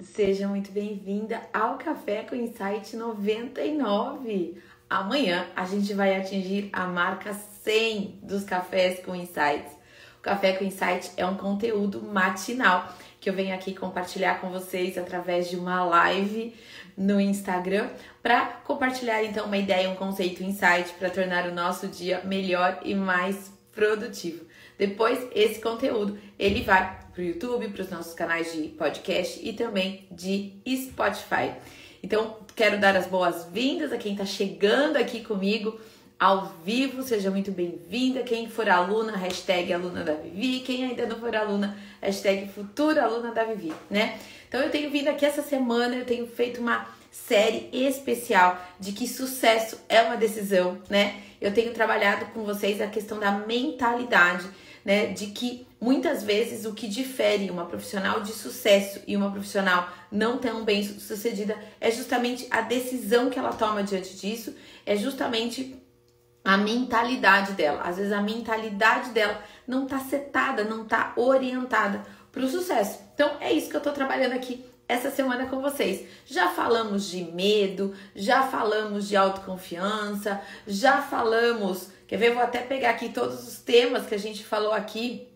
Seja muito bem-vinda ao Café com Insight 99. Amanhã a gente vai atingir a marca 100 dos cafés com insights. O Café com Insight é um conteúdo matinal que eu venho aqui compartilhar com vocês através de uma live no Instagram para compartilhar então uma ideia, um conceito, um insight para tornar o nosso dia melhor e mais produtivo. Depois esse conteúdo ele vai para o YouTube, para os nossos canais de podcast e também de Spotify. Então, quero dar as boas-vindas a quem está chegando aqui comigo ao vivo, seja muito bem-vinda. Quem for aluna, hashtag aluna da Vivi. Quem ainda não for aluna, hashtag futura aluna da Vivi, né? Então, eu tenho vindo aqui essa semana, eu tenho feito uma série especial de que sucesso é uma decisão, né? Eu tenho trabalhado com vocês a questão da mentalidade, né? De que muitas vezes o que difere uma profissional de sucesso e uma profissional não tão bem sucedida é justamente a decisão que ela toma diante disso, é justamente a mentalidade dela. Às vezes a mentalidade dela não tá setada, não tá orientada para o sucesso. Então é isso que eu tô trabalhando aqui essa semana com vocês. Já falamos de medo, já falamos de autoconfiança, já falamos. Quer ver? Vou até pegar aqui todos os temas que a gente falou aqui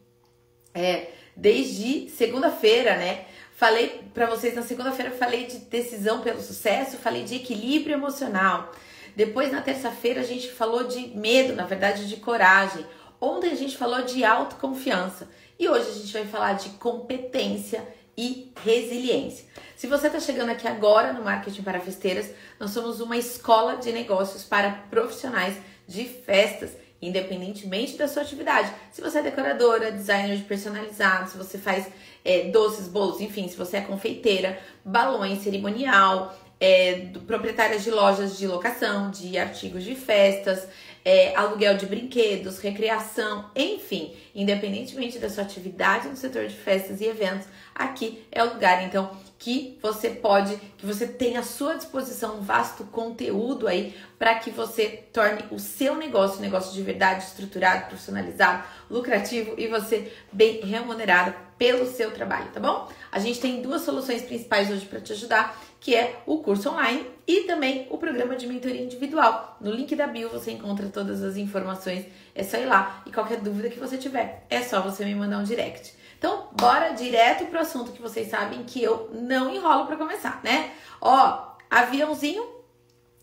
é, desde segunda-feira, né? Falei para vocês na segunda-feira, falei de decisão pelo sucesso, falei de equilíbrio emocional. Depois, na terça-feira, a gente falou de medo, na verdade, de coragem. Ontem a gente falou de autoconfiança. E hoje a gente vai falar de competência e resiliência. Se você está chegando aqui agora no Marketing para Festeiras, nós somos uma escola de negócios para profissionais de festas, independentemente da sua atividade. Se você é decoradora, designer de personalizado, se você faz é, doces, bolos, enfim, se você é confeiteira, balões, cerimonial, é, proprietária de lojas de locação, de artigos de festas, é, aluguel de brinquedos, recreação, enfim, independentemente da sua atividade no setor de festas e eventos, aqui é o lugar então que você pode, que você tem à sua disposição um vasto conteúdo aí para que você torne o seu negócio um negócio de verdade, estruturado, profissionalizado, lucrativo e você bem remunerado pelo seu trabalho, tá bom? A gente tem duas soluções principais hoje para te ajudar, que é o curso online e também o programa de mentoria individual. No link da bio você encontra todas as informações, é só ir lá e qualquer dúvida que você tiver, é só você me mandar um direct. Então, bora direto pro assunto que vocês sabem que eu não enrolo para começar, né? Ó, aviãozinho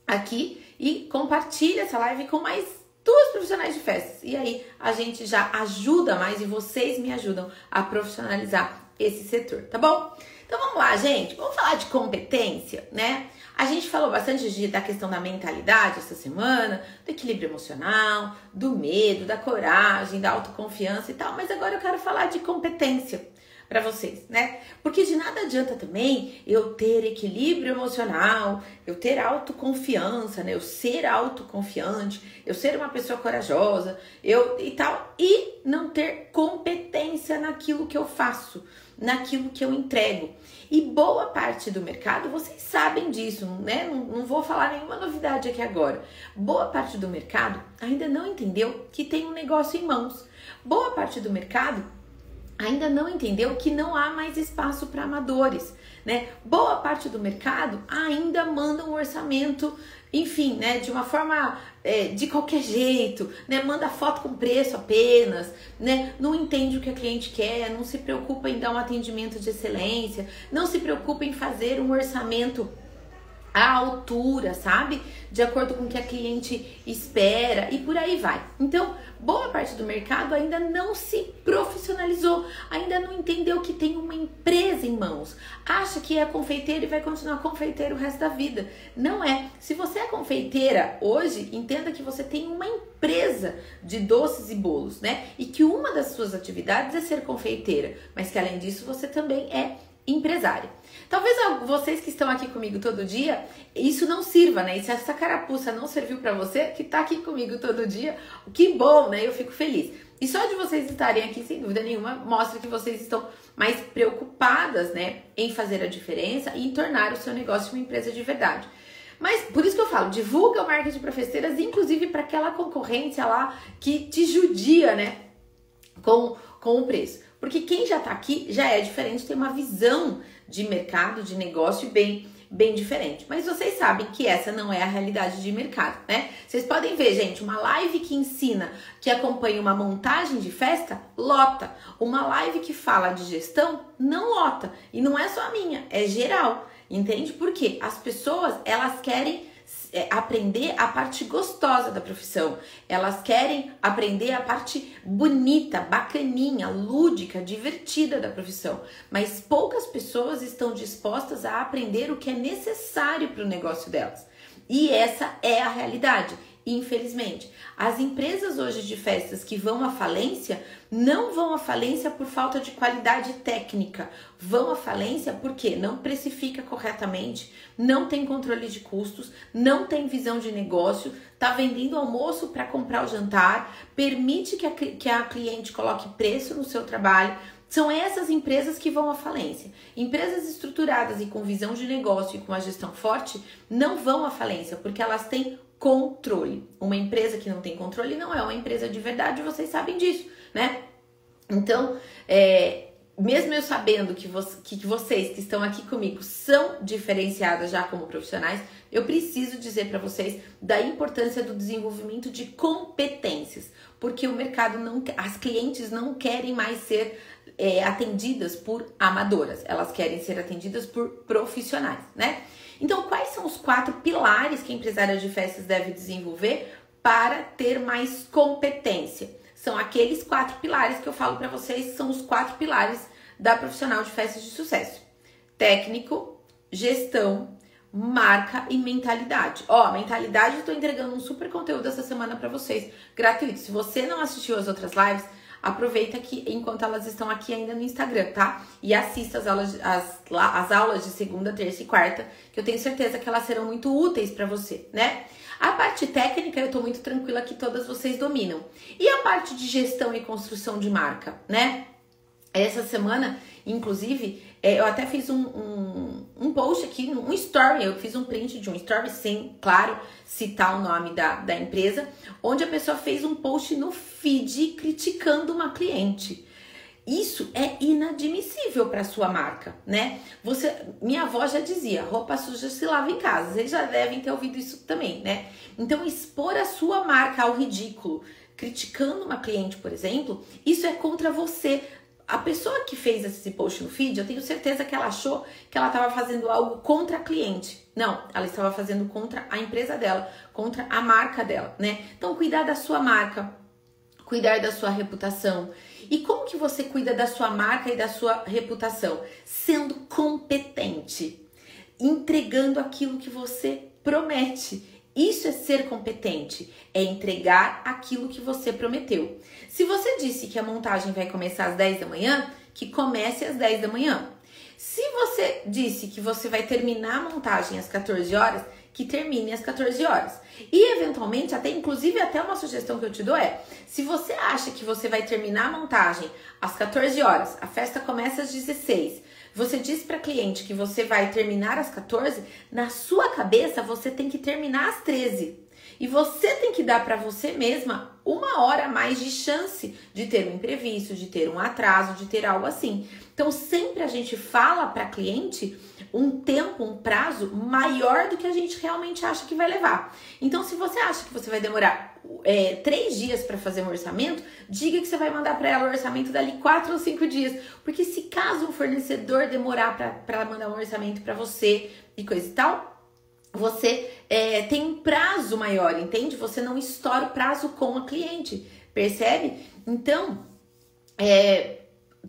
aqui e compartilha essa live com mais duas profissionais de festas. E aí a gente já ajuda mais e vocês me ajudam a profissionalizar esse setor, tá bom? Então vamos lá, gente. Vamos falar de competência, né? A gente falou bastante de, da questão da mentalidade essa semana, do equilíbrio emocional, do medo, da coragem, da autoconfiança e tal, mas agora eu quero falar de competência para vocês, né? Porque de nada adianta também eu ter equilíbrio emocional, eu ter autoconfiança, né? Eu ser autoconfiante, eu ser uma pessoa corajosa, eu e tal, e não ter competência naquilo que eu faço, naquilo que eu entrego. E boa parte do mercado, vocês sabem disso, né? Não, não, vou falar nenhuma novidade aqui agora. Boa parte do mercado ainda não entendeu que tem um negócio em mãos. Boa parte do mercado ainda não entendeu que não há mais espaço para amadores, né? Boa parte do mercado ainda manda um orçamento enfim, né, de uma forma é, de qualquer jeito, né, manda foto com preço apenas, né, não entende o que a cliente quer, não se preocupa em dar um atendimento de excelência, não se preocupa em fazer um orçamento à altura, sabe? De acordo com o que a cliente espera e por aí vai. Então, boa parte do mercado ainda não se profissionalizou, ainda não entendeu que tem uma empresa em mãos. Acha que é confeiteiro e vai continuar confeiteiro o resto da vida. Não é. Se você é confeiteira hoje, entenda que você tem uma empresa de doces e bolos, né? E que uma das suas atividades é ser confeiteira, mas que além disso você também é empresária. Talvez vocês que estão aqui comigo todo dia, isso não sirva, né? E se essa carapuça não serviu para você, que tá aqui comigo todo dia, que bom, né? Eu fico feliz. E só de vocês estarem aqui, sem dúvida nenhuma, mostra que vocês estão mais preocupadas, né, em fazer a diferença e em tornar o seu negócio uma empresa de verdade. Mas por isso que eu falo, divulga o marketing para festeiras, inclusive para aquela concorrência lá que te judia, né, com, com o preço. Porque quem já está aqui já é diferente, tem uma visão de mercado, de negócio bem bem diferente. Mas vocês sabem que essa não é a realidade de mercado, né? Vocês podem ver, gente, uma live que ensina, que acompanha uma montagem de festa, lota. Uma live que fala de gestão, não lota. E não é só a minha, é geral. Entende? Porque as pessoas, elas querem é, aprender a parte gostosa da profissão. Elas querem aprender a parte bonita, bacaninha, lúdica, divertida da profissão. Mas poucas pessoas estão dispostas a aprender o que é necessário para o negócio delas. E essa é a realidade. Infelizmente, as empresas hoje de festas que vão à falência não vão à falência por falta de qualidade técnica, vão à falência porque não precifica corretamente, não tem controle de custos, não tem visão de negócio, tá vendendo almoço para comprar o jantar, permite que a, que a cliente coloque preço no seu trabalho. São essas empresas que vão à falência. Empresas estruturadas e com visão de negócio e com a gestão forte não vão à falência, porque elas têm controle. Uma empresa que não tem controle não é uma empresa de verdade, vocês sabem disso, né? Então, é, mesmo eu sabendo que, vo que vocês que estão aqui comigo são diferenciadas já como profissionais, eu preciso dizer para vocês da importância do desenvolvimento de competências, porque o mercado não, as clientes não querem mais ser é, atendidas por amadoras, elas querem ser atendidas por profissionais, né? Então, quais são os quatro pilares que a empresária de festas deve desenvolver para ter mais competência? São aqueles quatro pilares que eu falo para vocês, são os quatro pilares da profissional de festas de sucesso: técnico, gestão, marca e mentalidade. Ó, mentalidade eu tô entregando um super conteúdo essa semana para vocês, gratuito. Se você não assistiu as outras lives, aproveita que enquanto elas estão aqui ainda no Instagram, tá? E assista as aulas, as, as aulas de segunda, terça e quarta, que eu tenho certeza que elas serão muito úteis para você, né? A parte técnica eu tô muito tranquila que todas vocês dominam. E a parte de gestão e construção de marca, né? Essa semana, inclusive, é, eu até fiz um, um, um, post aqui, um story, eu fiz um print de um story sem, claro, citar o nome da, da empresa, onde a pessoa fez um post no feed criticando uma cliente. Isso é inadmissível para sua marca, né? Você, minha avó já dizia, roupa suja se lava em casa. Vocês já devem ter ouvido isso também, né? Então expor a sua marca ao ridículo, criticando uma cliente, por exemplo, isso é contra você a pessoa que fez esse post no feed, eu tenho certeza que ela achou que ela estava fazendo algo contra a cliente. Não, ela estava fazendo contra a empresa dela, contra a marca dela, né? Então, cuidar da sua marca, cuidar da sua reputação. E como que você cuida da sua marca e da sua reputação? Sendo competente, entregando aquilo que você promete isso é ser competente, é entregar aquilo que você prometeu. Se você disse que a montagem vai começar às 10 da manhã, que comece às 10 da manhã. Se você disse que você vai terminar a montagem às 14 horas, que termine às 14 horas. E eventualmente, até inclusive até uma sugestão que eu te dou é: se você acha que você vai terminar a montagem às 14 horas, a festa começa às 16 você diz para cliente que você vai terminar às 14, na sua cabeça você tem que terminar às 13. E você tem que dar para você mesma uma hora a mais de chance de ter um imprevisto, de ter um atraso, de ter algo assim. Então, sempre a gente fala para cliente um tempo, um prazo maior do que a gente realmente acha que vai levar. Então, se você acha que você vai demorar é, três dias para fazer um orçamento, diga que você vai mandar para ela o orçamento dali quatro ou cinco dias. Porque se caso o fornecedor demorar para mandar um orçamento para você e coisa e tal, você é, tem um prazo maior, entende? Você não estoura o prazo com a cliente, percebe? Então, é,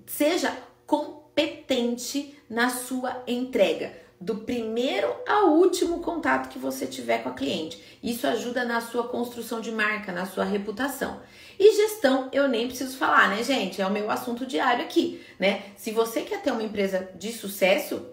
seja competente na sua entrega do primeiro ao último contato que você tiver com a cliente. Isso ajuda na sua construção de marca, na sua reputação. E gestão, eu nem preciso falar, né, gente? É o meu assunto diário aqui, né? Se você quer ter uma empresa de sucesso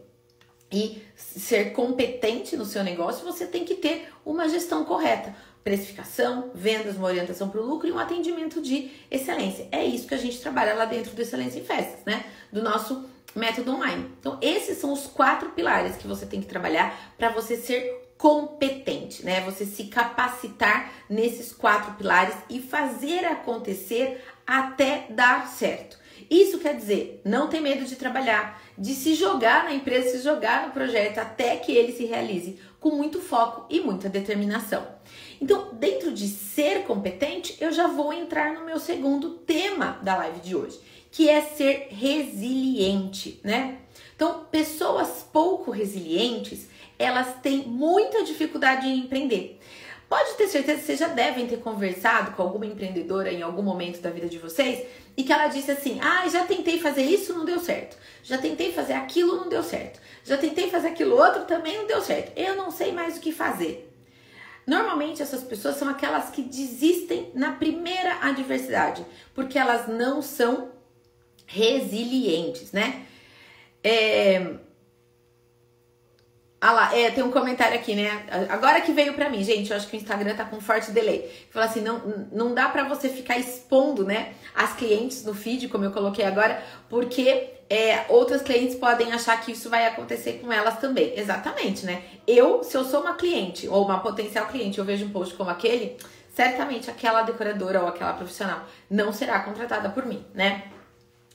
e ser competente no seu negócio, você tem que ter uma gestão correta. Precificação, vendas, uma orientação para o lucro e um atendimento de excelência. É isso que a gente trabalha lá dentro do Excelência em Festas, né? Do nosso método online. Então, esses são os quatro pilares que você tem que trabalhar para você ser competente, né? Você se capacitar nesses quatro pilares e fazer acontecer até dar certo. Isso quer dizer, não ter medo de trabalhar, de se jogar na empresa, se jogar no projeto até que ele se realize, com muito foco e muita determinação. Então, dentro de ser competente, eu já vou entrar no meu segundo tema da live de hoje, que é ser resiliente, né? Então, pessoas pouco resilientes, elas têm muita dificuldade em empreender. Pode ter certeza que vocês já devem ter conversado com alguma empreendedora em algum momento da vida de vocês e que ela disse assim: Ah, já tentei fazer isso, não deu certo. Já tentei fazer aquilo, não deu certo. Já tentei fazer aquilo outro, também não deu certo. Eu não sei mais o que fazer. Normalmente essas pessoas são aquelas que desistem na primeira adversidade, porque elas não são resilientes, né? É, ah lá, é, tem um comentário aqui, né? Agora que veio pra mim, gente, eu acho que o Instagram tá com forte delay. Fala assim, não, não dá pra você ficar expondo, né, as clientes no feed, como eu coloquei agora, porque é, outras clientes podem achar que isso vai acontecer com elas também. Exatamente, né? Eu, se eu sou uma cliente ou uma potencial cliente, eu vejo um post como aquele, certamente aquela decoradora ou aquela profissional não será contratada por mim, né?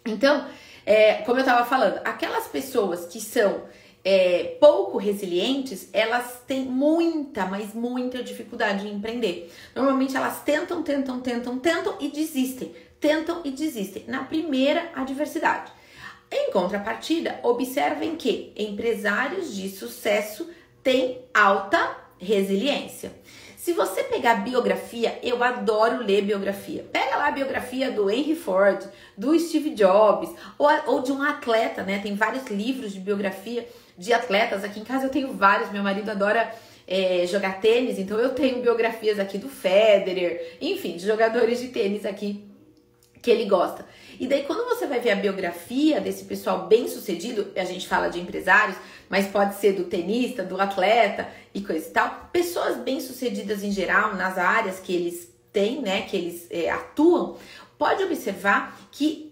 Então, é, como eu tava falando, aquelas pessoas que são é, pouco resilientes, elas têm muita, mas muita dificuldade em empreender. Normalmente elas tentam, tentam, tentam, tentam e desistem. Tentam e desistem na primeira adversidade. Em contrapartida, observem que empresários de sucesso têm alta resiliência. Se você pegar biografia, eu adoro ler biografia. Pega lá a biografia do Henry Ford, do Steve Jobs, ou, ou de um atleta, né? Tem vários livros de biografia de atletas. Aqui em casa eu tenho vários. Meu marido adora é, jogar tênis, então eu tenho biografias aqui do Federer, enfim, de jogadores de tênis aqui que ele gosta. E daí, quando você vai ver a biografia desse pessoal bem sucedido, a gente fala de empresários, mas pode ser do tenista, do atleta e coisa e tal, pessoas bem sucedidas em geral, nas áreas que eles têm, né, que eles é, atuam, pode observar que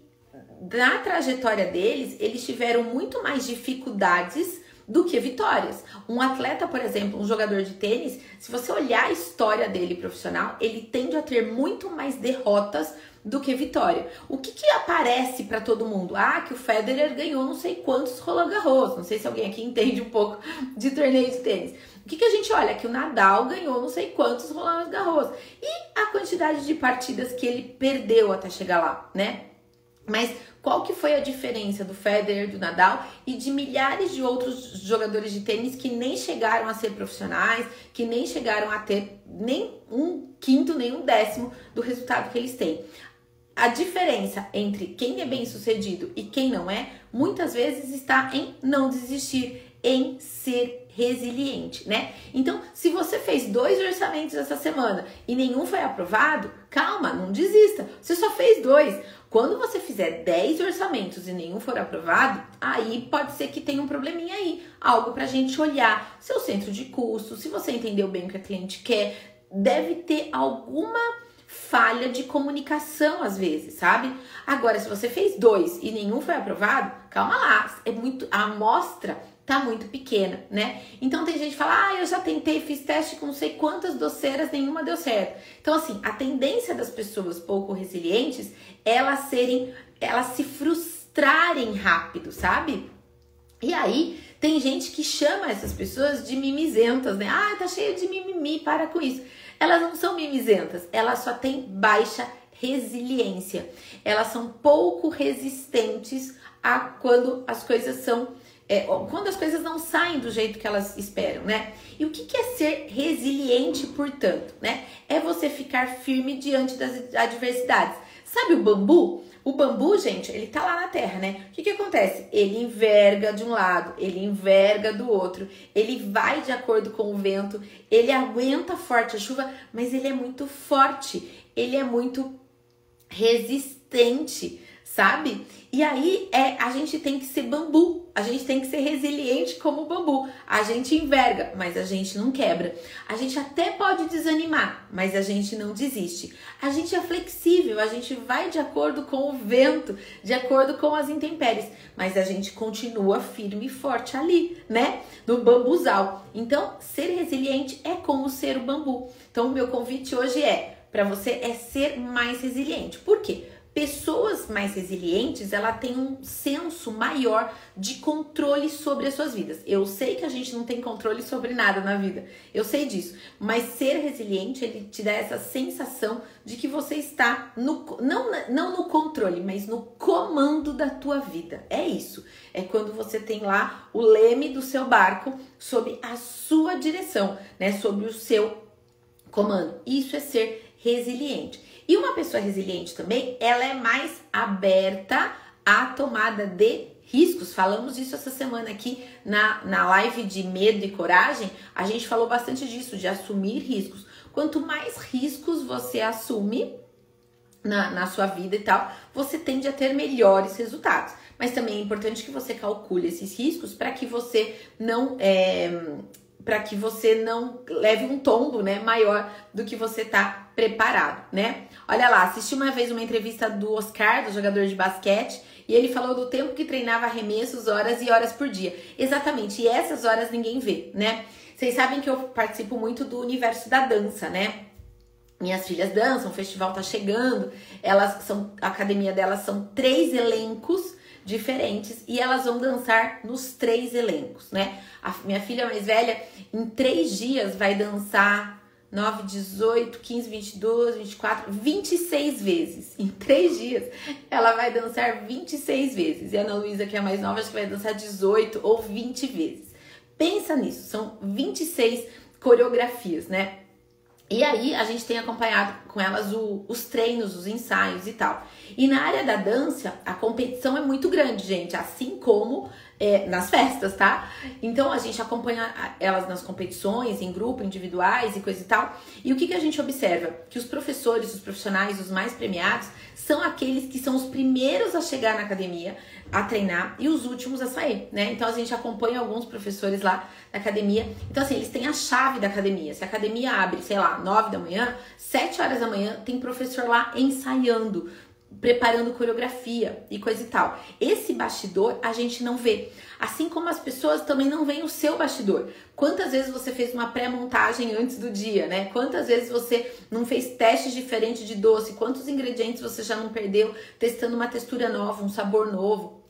na trajetória deles, eles tiveram muito mais dificuldades do que vitórias. Um atleta, por exemplo, um jogador de tênis, se você olhar a história dele profissional, ele tende a ter muito mais derrotas do que vitória. O que, que aparece para todo mundo? Ah, que o Federer ganhou não sei quantos Roland Garros. Não sei se alguém aqui entende um pouco de torneio de tênis. O que, que a gente olha? Que o Nadal ganhou não sei quantos Roland Garros. E a quantidade de partidas que ele perdeu até chegar lá, né? Mas qual que foi a diferença do Federer, do Nadal e de milhares de outros jogadores de tênis que nem chegaram a ser profissionais, que nem chegaram a ter nem um quinto, nem um décimo do resultado que eles têm? A diferença entre quem é bem sucedido e quem não é, muitas vezes está em não desistir, em ser resiliente, né? Então, se você fez dois orçamentos essa semana e nenhum foi aprovado, calma, não desista. Você só fez dois. Quando você fizer 10 orçamentos e nenhum for aprovado, aí pode ser que tenha um probleminha aí, algo pra gente olhar. Seu centro de custo, se você entendeu bem o que a cliente quer, deve ter alguma falha de comunicação às vezes, sabe? Agora, se você fez dois e nenhum foi aprovado, calma lá, é muito a amostra tá muito pequena, né? Então tem gente que fala, ah, eu já tentei, fiz teste com não sei quantas doceiras, nenhuma deu certo. Então, assim, a tendência das pessoas pouco resilientes elas serem, elas se frustrarem rápido, sabe? E aí tem gente que chama essas pessoas de mimizentas, né? Ah, tá cheio de mimimi, para com isso. Elas não são mimizentas, elas só têm baixa resiliência. Elas são pouco resistentes a quando as coisas são é, quando as coisas não saem do jeito que elas esperam, né? E o que, que é ser resiliente, portanto, né? É você ficar firme diante das adversidades. Sabe o bambu? O bambu, gente, ele tá lá na terra, né? O que, que acontece? Ele enverga de um lado, ele enverga do outro, ele vai de acordo com o vento, ele aguenta forte a chuva, mas ele é muito forte, ele é muito resistente sabe? E aí é a gente tem que ser bambu, a gente tem que ser resiliente como bambu. A gente enverga, mas a gente não quebra. A gente até pode desanimar, mas a gente não desiste. A gente é flexível, a gente vai de acordo com o vento, de acordo com as intempéries, mas a gente continua firme e forte ali, né? No bambuzal. Então, ser resiliente é como ser o bambu. Então, o meu convite hoje é para você é ser mais resiliente. Por quê? Pessoas mais resilientes, ela tem um senso maior de controle sobre as suas vidas. Eu sei que a gente não tem controle sobre nada na vida. Eu sei disso, mas ser resiliente, ele te dá essa sensação de que você está no não não no controle, mas no comando da tua vida. É isso. É quando você tem lá o leme do seu barco sob a sua direção, né, sob o seu comando. Isso é ser resiliente. E uma pessoa resiliente também, ela é mais aberta à tomada de riscos. Falamos isso essa semana aqui na, na live de medo e coragem. A gente falou bastante disso, de assumir riscos. Quanto mais riscos você assume na, na sua vida e tal, você tende a ter melhores resultados. Mas também é importante que você calcule esses riscos para que você não é, para que você não leve um tombo, né, maior do que você tá preparado, né? Olha lá, assisti uma vez uma entrevista do Oscar, do jogador de basquete, e ele falou do tempo que treinava arremessos, horas e horas por dia. Exatamente, e essas horas ninguém vê, né? Vocês sabem que eu participo muito do universo da dança, né? Minhas filhas dançam, o festival tá chegando, elas são, a academia delas são três elencos diferentes e elas vão dançar nos três elencos, né? A minha filha mais velha, em três dias, vai dançar 9, 18, 15, 22, 24, 26 vezes. Em três dias, ela vai dançar 26 vezes. E a Ana Luísa, que é a mais nova, acho que vai dançar 18 ou 20 vezes. Pensa nisso, são 26 coreografias, né? E aí a gente tem acompanhado com elas o, os treinos, os ensaios e tal. E na área da dança, a competição é muito grande, gente, assim como é, nas festas, tá? Então a gente acompanha elas nas competições, em grupo, individuais e coisa e tal. E o que, que a gente observa? Que os professores, os profissionais, os mais premiados, são aqueles que são os primeiros a chegar na academia, a treinar e os últimos a sair, né? Então a gente acompanha alguns professores lá na academia. Então, assim, eles têm a chave da academia. Se a academia abre, sei lá, 9 da manhã, 7 horas da manhã, tem professor lá ensaiando preparando coreografia e coisa e tal. Esse bastidor a gente não vê. Assim como as pessoas também não veem o seu bastidor. Quantas vezes você fez uma pré-montagem antes do dia, né? Quantas vezes você não fez testes diferentes de doce? Quantos ingredientes você já não perdeu testando uma textura nova, um sabor novo?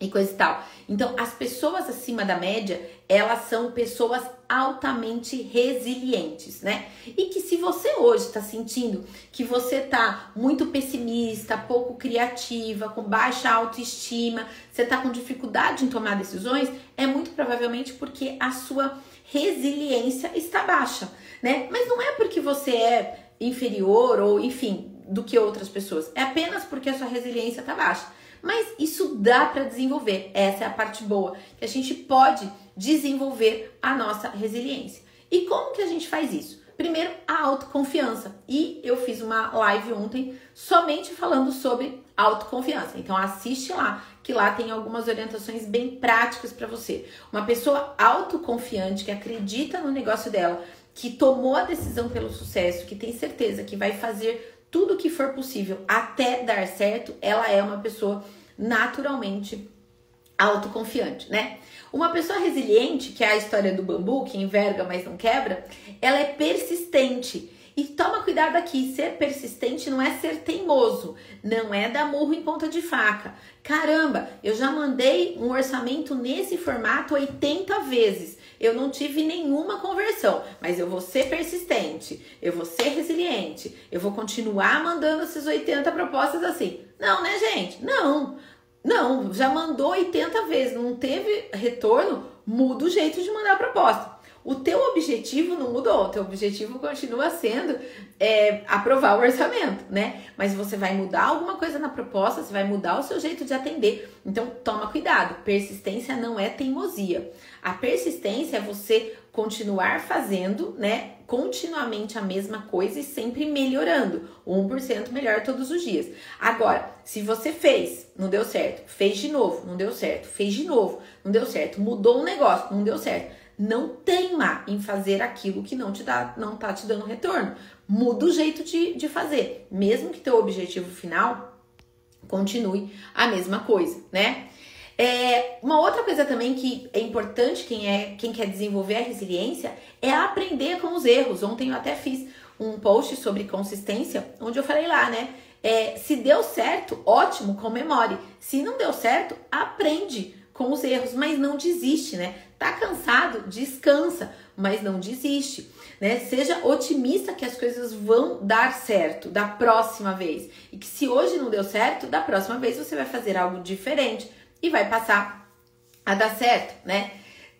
e coisa e tal. Então, as pessoas acima da média, elas são pessoas altamente resilientes, né? E que se você hoje está sentindo que você tá muito pessimista, pouco criativa, com baixa autoestima, você tá com dificuldade em tomar decisões, é muito provavelmente porque a sua resiliência está baixa, né? Mas não é porque você é inferior ou, enfim, do que outras pessoas. É apenas porque a sua resiliência está baixa. Mas isso dá para desenvolver. Essa é a parte boa, que a gente pode desenvolver a nossa resiliência. E como que a gente faz isso? Primeiro, a autoconfiança. E eu fiz uma live ontem somente falando sobre autoconfiança. Então assiste lá, que lá tem algumas orientações bem práticas para você. Uma pessoa autoconfiante que acredita no negócio dela, que tomou a decisão pelo sucesso, que tem certeza que vai fazer tudo que for possível até dar certo, ela é uma pessoa naturalmente autoconfiante, né? Uma pessoa resiliente, que é a história do bambu, que enverga, mas não quebra, ela é persistente. E toma cuidado aqui, ser persistente não é ser teimoso, não é dar murro em ponta de faca. Caramba, eu já mandei um orçamento nesse formato 80 vezes eu não tive nenhuma conversão, mas eu vou ser persistente, eu vou ser resiliente, eu vou continuar mandando essas 80 propostas assim. Não, né, gente? Não. Não, já mandou 80 vezes, não teve retorno, muda o jeito de mandar a proposta. O teu objetivo não mudou, o teu objetivo continua sendo é, aprovar o orçamento, né? Mas você vai mudar alguma coisa na proposta, você vai mudar o seu jeito de atender. Então, toma cuidado. Persistência não é teimosia. A persistência é você continuar fazendo, né? Continuamente a mesma coisa e sempre melhorando. 1% melhor todos os dias. Agora, se você fez, não deu certo, fez de novo, não deu certo, fez de novo, não deu certo, mudou um negócio, não deu certo não teima em fazer aquilo que não te dá, não tá te dando retorno. Muda o jeito de, de fazer, mesmo que teu objetivo final continue a mesma coisa, né? É, uma outra coisa também que é importante quem é quem quer desenvolver a resiliência é aprender com os erros. Ontem eu até fiz um post sobre consistência, onde eu falei lá, né? É, se deu certo, ótimo, comemore. Se não deu certo, aprende com os erros, mas não desiste, né? Tá cansado? Descansa, mas não desiste, né? Seja otimista que as coisas vão dar certo da próxima vez. E que se hoje não deu certo, da próxima vez você vai fazer algo diferente e vai passar a dar certo, né?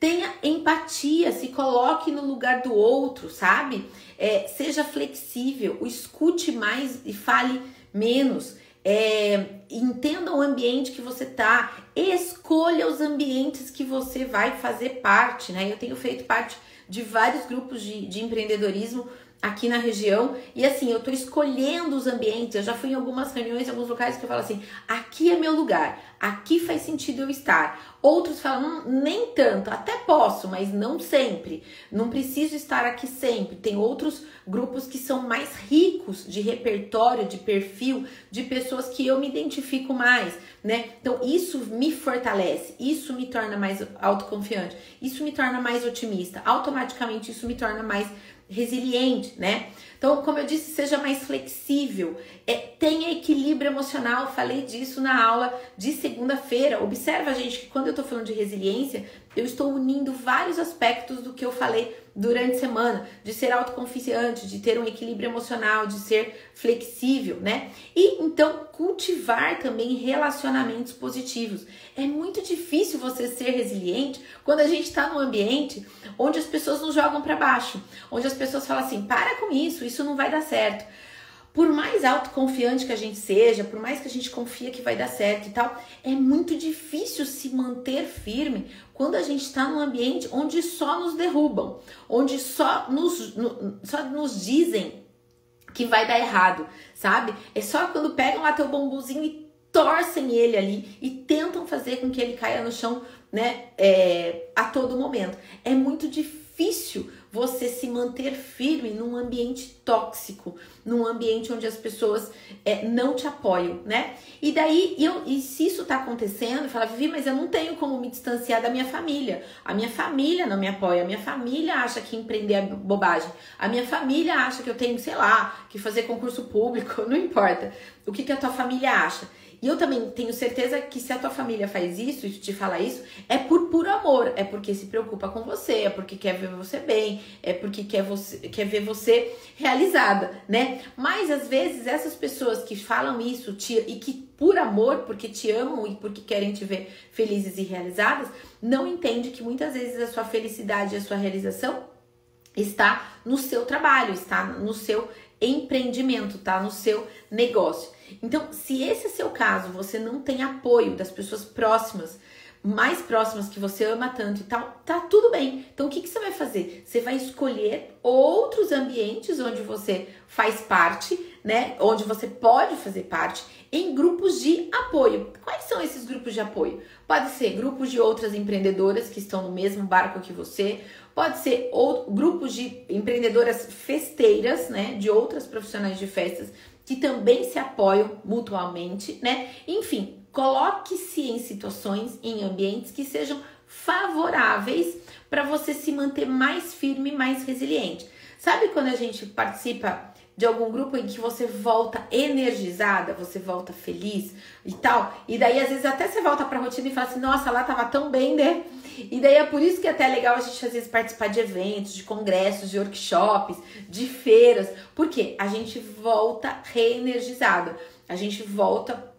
Tenha empatia, se coloque no lugar do outro, sabe? É, seja flexível, escute mais e fale menos. É, entenda o ambiente que você tá, escolha os ambientes que você vai fazer parte, né? Eu tenho feito parte de vários grupos de, de empreendedorismo aqui na região. E assim, eu tô escolhendo os ambientes. Eu já fui em algumas reuniões, em alguns locais que eu falo assim: aqui é meu lugar, aqui faz sentido eu estar. Outros falam, hum, nem tanto, até posso, mas não sempre. Não preciso estar aqui sempre. Tem outros grupos que são mais ricos de repertório, de perfil, de pessoas que eu me identifico mais, né? Então isso me fortalece, isso me torna mais autoconfiante, isso me torna mais otimista. Automaticamente isso me torna mais resiliente, né? Então, como eu disse, seja mais flexível, é, tenha equilíbrio emocional. Falei disso na aula de segunda-feira. Observa, gente, que quando eu tô falando de resiliência, eu estou unindo vários aspectos do que eu falei durante a semana, de ser autoconfiante, de ter um equilíbrio emocional, de ser flexível, né? E então cultivar também relacionamentos positivos. É muito difícil você ser resiliente quando a gente está num ambiente onde as pessoas nos jogam para baixo, onde as pessoas falam assim: para com isso, isso não vai dar certo por mais autoconfiante que a gente seja, por mais que a gente confia que vai dar certo e tal, é muito difícil se manter firme quando a gente está num ambiente onde só nos derrubam, onde só nos, no, só nos dizem que vai dar errado, sabe? É só quando pegam lá teu bambuzinho e torcem ele ali e tentam fazer com que ele caia no chão, né, é, a todo momento. É muito difícil você se manter firme num ambiente tóxico, num ambiente onde as pessoas é, não te apoiam, né? E daí, eu, e se isso tá acontecendo, eu falo, Vivi, mas eu não tenho como me distanciar da minha família. A minha família não me apoia, a minha família acha que empreender é bobagem, a minha família acha que eu tenho, sei lá, que fazer concurso público, não importa. O que, que a tua família acha? E eu também tenho certeza que se a tua família faz isso, e te fala isso, é por puro amor, é porque se preocupa com você, é porque quer ver você bem, é porque quer, você, quer ver você realizada, né? Mas às vezes essas pessoas que falam isso te, e que por amor, porque te amam e porque querem te ver felizes e realizadas, não entende que muitas vezes a sua felicidade e a sua realização está no seu trabalho, está no seu empreendimento, tá? No seu negócio. Então, se esse é seu caso, você não tem apoio das pessoas próximas, mais próximas que você ama tanto e tal, tá tudo bem. Então, o que, que você vai fazer? Você vai escolher outros ambientes onde você faz parte, né? Onde você pode fazer parte em grupos de apoio. Quais são esses grupos de apoio? Pode ser grupos de outras empreendedoras que estão no mesmo barco que você, pode ser ou, grupos de empreendedoras festeiras, né? De outras profissionais de festas que também se apoiam mutuamente, né? Enfim, coloque-se em situações, em ambientes que sejam favoráveis para você se manter mais firme, mais resiliente. Sabe quando a gente participa de algum grupo em que você volta energizada, você volta feliz e tal, e daí às vezes até você volta para rotina e fala assim: "Nossa, lá tava tão bem, né?" E daí é por isso que é até legal a gente às vezes participar de eventos, de congressos, de workshops, de feiras, porque a gente volta reenergizado. A gente volta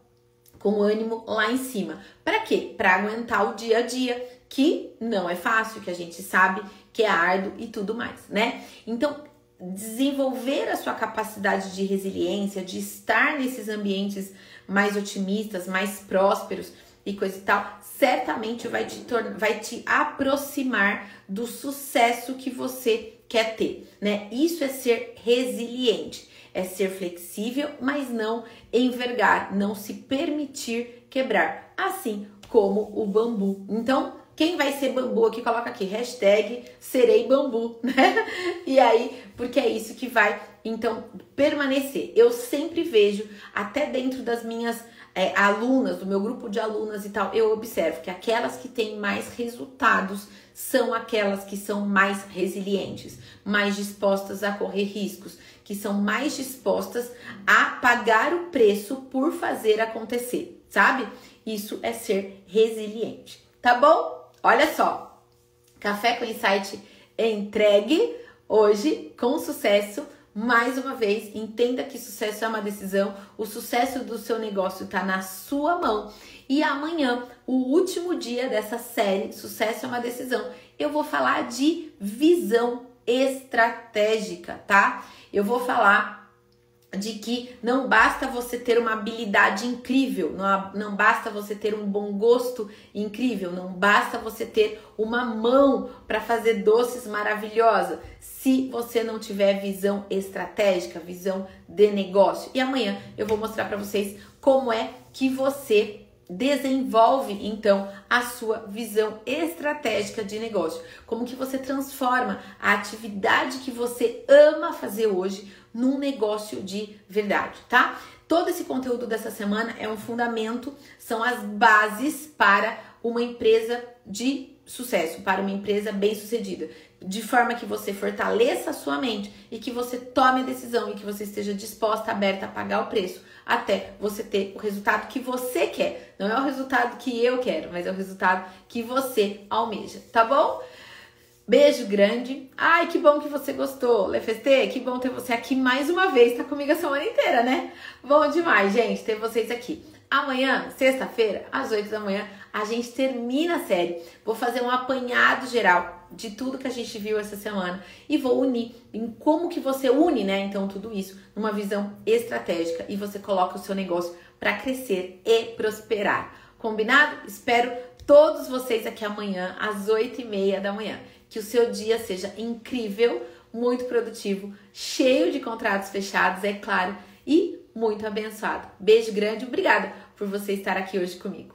com ânimo lá em cima. Para quê? Para aguentar o dia a dia, que não é fácil, que a gente sabe que é árduo e tudo mais, né? Então, desenvolver a sua capacidade de resiliência, de estar nesses ambientes mais otimistas, mais prósperos, e coisa e tal, certamente vai te, vai te aproximar do sucesso que você quer ter, né? Isso é ser resiliente, é ser flexível, mas não envergar, não se permitir quebrar, assim como o bambu. Então, quem vai ser bambu aqui, coloca aqui, hashtag serei bambu, né? E aí, porque é isso que vai, então, permanecer. Eu sempre vejo, até dentro das minhas é, alunas, do meu grupo de alunas e tal, eu observo que aquelas que têm mais resultados são aquelas que são mais resilientes, mais dispostas a correr riscos, que são mais dispostas a pagar o preço por fazer acontecer, sabe? Isso é ser resiliente, tá bom? Olha só, Café com Insight entregue hoje com sucesso. Mais uma vez, entenda que sucesso é uma decisão, o sucesso do seu negócio está na sua mão. E amanhã, o último dia dessa série, Sucesso é uma decisão, eu vou falar de visão estratégica, tá? Eu vou falar de que não basta você ter uma habilidade incrível, não, não basta você ter um bom gosto incrível, não basta você ter uma mão para fazer doces maravilhosa, se você não tiver visão estratégica, visão de negócio. E amanhã eu vou mostrar para vocês como é que você desenvolve então a sua visão estratégica de negócio, como que você transforma a atividade que você ama fazer hoje num negócio de verdade, tá? Todo esse conteúdo dessa semana é um fundamento, são as bases para uma empresa de sucesso, para uma empresa bem-sucedida, de forma que você fortaleça a sua mente e que você tome a decisão e que você esteja disposta, aberta a pagar o preço até você ter o resultado que você quer. Não é o resultado que eu quero, mas é o resultado que você almeja, tá bom? Beijo grande. Ai, que bom que você gostou. Lefeste, que bom ter você aqui mais uma vez. Tá comigo a semana inteira, né? Bom demais, gente, ter vocês aqui. Amanhã, sexta-feira, às 8 da manhã, a gente termina a série. Vou fazer um apanhado geral de tudo que a gente viu essa semana e vou unir em como que você une, né? Então, tudo isso numa visão estratégica e você coloca o seu negócio para crescer e prosperar. Combinado? Espero todos vocês aqui amanhã às 8 e meia da manhã. Que o seu dia seja incrível, muito produtivo, cheio de contratos fechados, é claro, e muito abençoado. Beijo grande, obrigada por você estar aqui hoje comigo.